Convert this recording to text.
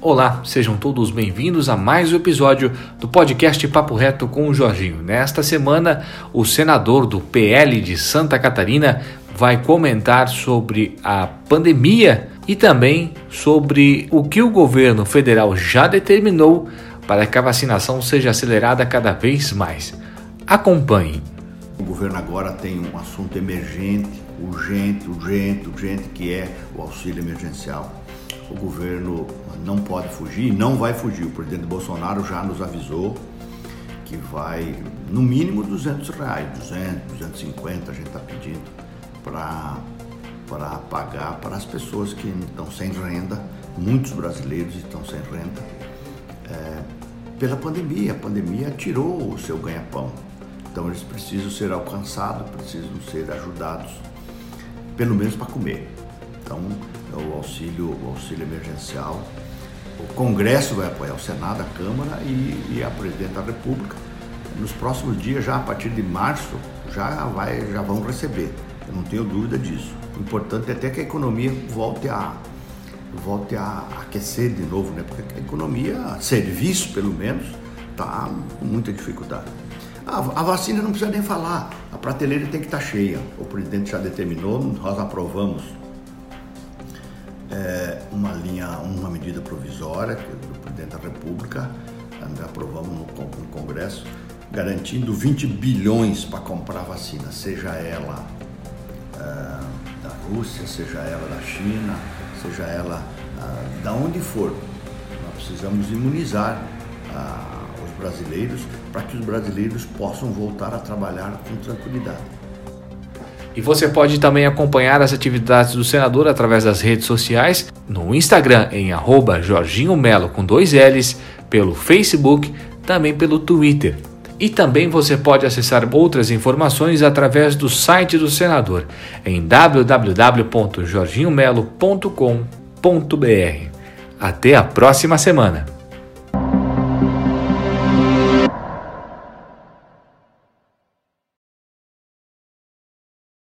Olá, sejam todos bem-vindos a mais um episódio do podcast Papo Reto com o Jorginho. Nesta semana, o senador do PL de Santa Catarina vai comentar sobre a pandemia e também sobre o que o governo federal já determinou para que a vacinação seja acelerada cada vez mais. Acompanhe. O governo agora tem um assunto emergente, urgente, urgente, urgente, que é o auxílio emergencial o governo não pode fugir, não vai fugir. O presidente Bolsonaro já nos avisou que vai, no mínimo, 200 reais, 200, 250 a gente está pedindo para pagar para as pessoas que estão sem renda, muitos brasileiros estão sem renda, é, pela pandemia. A pandemia tirou o seu ganha-pão. Então eles precisam ser alcançados, precisam ser ajudados, pelo menos para comer. Então, o auxílio, o auxílio emergencial, o Congresso vai apoiar, o Senado, a Câmara e, e a Presidente da República. Nos próximos dias, já a partir de março, já, vai, já vão receber. Eu não tenho dúvida disso. O importante é até que a economia volte a, volte a aquecer de novo, né? Porque a economia, serviço pelo menos, está com muita dificuldade. A, a, vacina não precisa nem falar, a prateleira tem que estar tá cheia. O presidente já determinou, nós aprovamos é, uma linha, uma medida provisória que o presidente da República aprovamos no, no Congresso, garantindo 20 bilhões para comprar vacina, seja ela é, da Rússia, seja ela da China, seja ela é, da onde for. Nós precisamos imunizar é, os brasileiros para que os brasileiros possam voltar a trabalhar com tranquilidade. E você pode também acompanhar as atividades do senador através das redes sociais, no Instagram em arroba Jorginho Melo com dois L's, pelo Facebook, também pelo Twitter. E também você pode acessar outras informações através do site do senador em www.jorginhomelo.com.br. Até a próxima semana!